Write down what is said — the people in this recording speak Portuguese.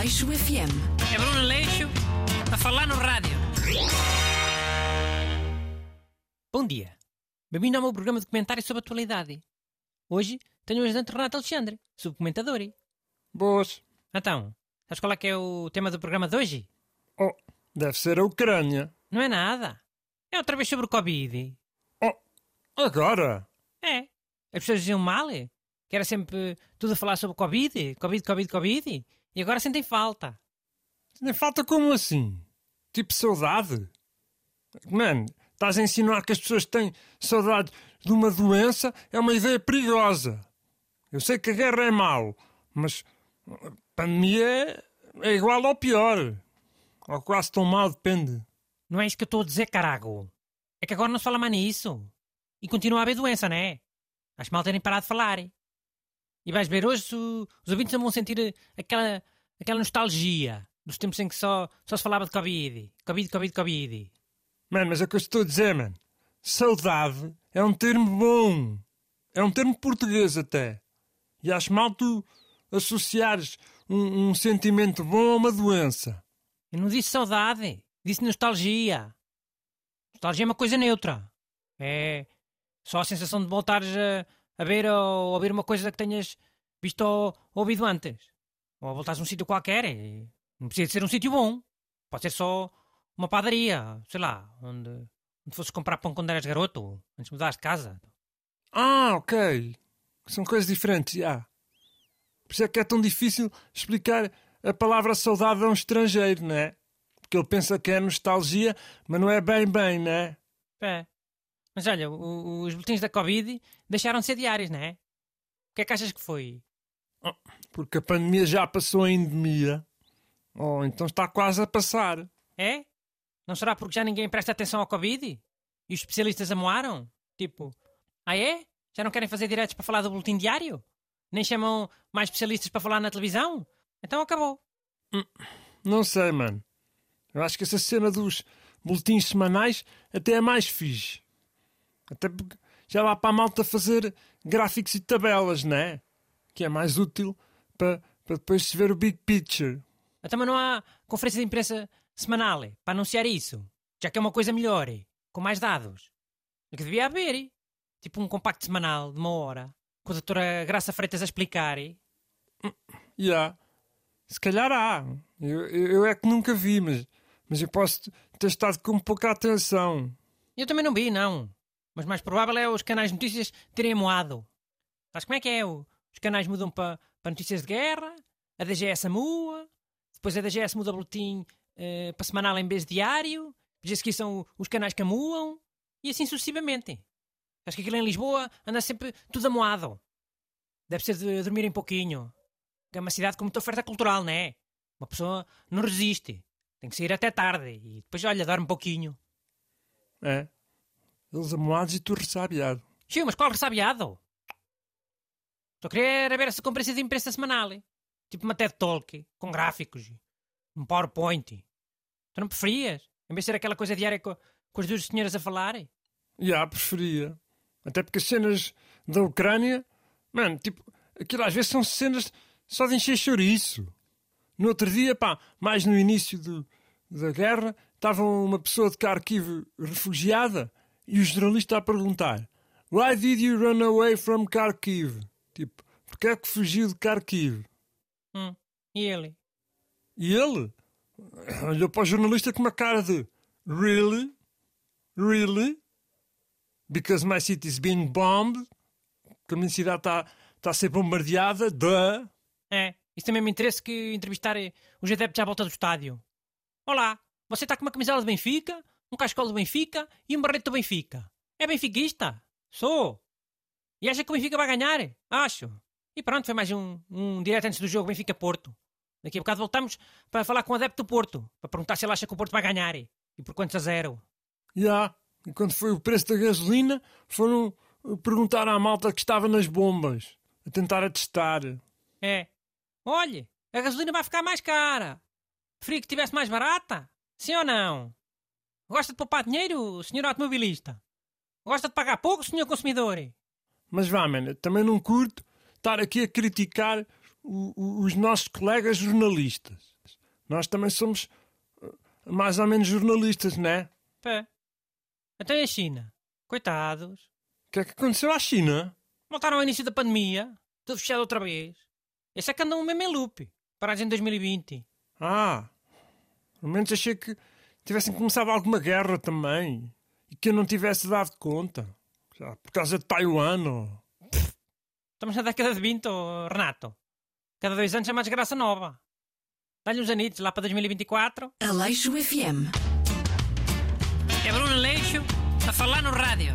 Aleixo FM. É Bruno Leixo a falar no rádio. Bom dia. Bem-vindo ao meu programa de comentário sobre a atualidade. Hoje tenho o ajudante Renato Alexandre, subcomentador. Boas. Então, sabes qual é que é o tema do programa de hoje? Oh, deve ser a Ucrânia. Não é nada. É outra vez sobre o Covid. Oh, agora? É. As pessoas diziam mal, que era sempre tudo a falar sobre o Covid, Covid, Covid, Covid, e agora sentem falta. Nem falta como assim? Tipo saudade? Mano, estás a insinuar que as pessoas têm saudade de uma doença? É uma ideia perigosa. Eu sei que a guerra é mau, mas a pandemia é igual ou pior. Ou quase tão mal, depende. Não é isso que eu estou a dizer, carago. É que agora não se fala mais nisso. E continua a haver doença, não é? Acho mal terem parado de falar. E vais ver, hoje o- os ouvintes não vão sentir aquela, aquela nostalgia dos tempos em que só, só se falava de Covid. Covid, Covid, Covid. Mano, mas é o que eu estou a dizer, mano. Saudade é um termo bom. É um termo português até. E acho mal tu associares um, um sentimento bom a uma doença. Eu não disse saudade, disse nostalgia. Nostalgia é uma coisa neutra. É só a sensação de voltares a, a ver ou ouvir uma coisa que tenhas visto ou ouvido antes. Ou voltares a um sítio qualquer. e Não precisa de ser um sítio bom. Pode ser só uma padaria, sei lá, onde, onde fosses comprar pão quando eras garoto, antes de mudares de casa. Ah, ok. São coisas diferentes, já. Por isso é que é tão difícil explicar a palavra saudade a um estrangeiro, não é? Porque ele pensa que é nostalgia, mas não é bem bem, não é? É. Mas olha, o- os boletins da Covid deixaram de ser diários, não é? O que é que achas que foi? Porque a pandemia já passou a endemia. Ou então está quase a passar. É? Não será porque já ninguém presta atenção ao Covid? E os especialistas amoaram? Tipo, ah é? Já não querem fazer diretos para falar do boletim diário? Nem chamam mais especialistas para falar na televisão? Então acabou. Não sei, mano. Eu acho que essa cena dos boletins semanais até é mais fixe. Até porque já dá para a malta fazer gráficos e tabelas, não é? Que é mais útil para, para depois se ver o big picture. Então mas não há conferência de imprensa semanal eh, para anunciar isso? Já que é uma coisa melhor, eh, com mais dados. É que devia haver, tipo um compacto semanal de uma hora, com a doutora Graça Freitas a explicar. E há. Se calhar há. Eu, eu, eu é que nunca vi, mas, mas eu posso ter estado com pouca atenção. Eu também não vi, não. Mas mais provável é os canais de notícias terem moado. Sabes como é que é? Os canais mudam para notícias de guerra, a DGS mua, depois a DGS muda o boletim eh, para semanal em vez de diário, depois que são os canais que amuam, e assim sucessivamente. Acho que aquilo em Lisboa anda sempre tudo amoado. Deve ser de dormirem pouquinho. Que É uma cidade com muita oferta cultural, não é? Uma pessoa não resiste. Tem que sair até tarde e depois, olha, dorme um pouquinho. É. Eles amoados e tu ressabiado. Xiu, mas qual ressabiado? Estou a querer ver essa conferência de imprensa semanal. eh? Tipo uma TED Talk, com gráficos, um PowerPoint. Tu não preferias? Em vez de ser aquela coisa diária co- com, as duas senhoras a falarem? Já, preferia. Até porque as cenas da Ucrânia, mano, tipo, aquilo às vezes são cenas só de encher chouriço. No outro dia, pá, mais no início do, da guerra, estava uma pessoa de Kharkiv refugiada e o jornalista a perguntar: Why did you run away from Kharkiv? Tipo, porque é que fugiu de Kharkiv? Hum, e ele? E ele olhou para o jornalista com uma cara de Really? Really? Because my city is being bombed? Que a minha cidade está tá a ser bombardeada? Duh! É, isso também me interessa que entrevistar os adeptos à volta do estádio. Olá, você está com uma camisola do Benfica, um cascolo do Benfica e um barrete do Benfica. É benfiquista? Sou. E acha que o Benfica vai ganhar? Acho. E pronto, foi mais um, um direto antes do jogo Benfica-Porto. Daqui a bocado voltamos para falar com o adepto do Porto, para perguntar se ele acha que o Porto vai ganhar. E por quantos a zero. Já, e quando foi o preço da gasolina, foram perguntar à malta que estava nas bombas, a tentar atestar. É. Olhe, a gasolina vai ficar mais cara. Preferia que estivesse mais barata? Sim ou não? Gosta de poupar dinheiro, senhor automobilista? Gosta de pagar pouco, senhor consumidor? Mas vá, mano, também não curto estar aqui a criticar o- o- os nossos colegas jornalistas. Nós também somos eh, mais ou menos jornalistas, não é? Pé. Então e a China? Coitados. O que é que aconteceu à China? Voltaram ao início da pandemia. Tudo fechado outra vez. Esse é que andam mesmo em loop. Parados em 2020. Ah, pelo menos achei que tivessem começado alguma guerra também e que eu não tivesse dado conta. Já, por causa de Taiwan. ou- Estamos na década de 20, oh, Renato. Cada dois anos é uma desgraça nova. Dá-lhe uns anitos lá para 2024. Aleixo FM. É Bruno Leixo a falar no rádio.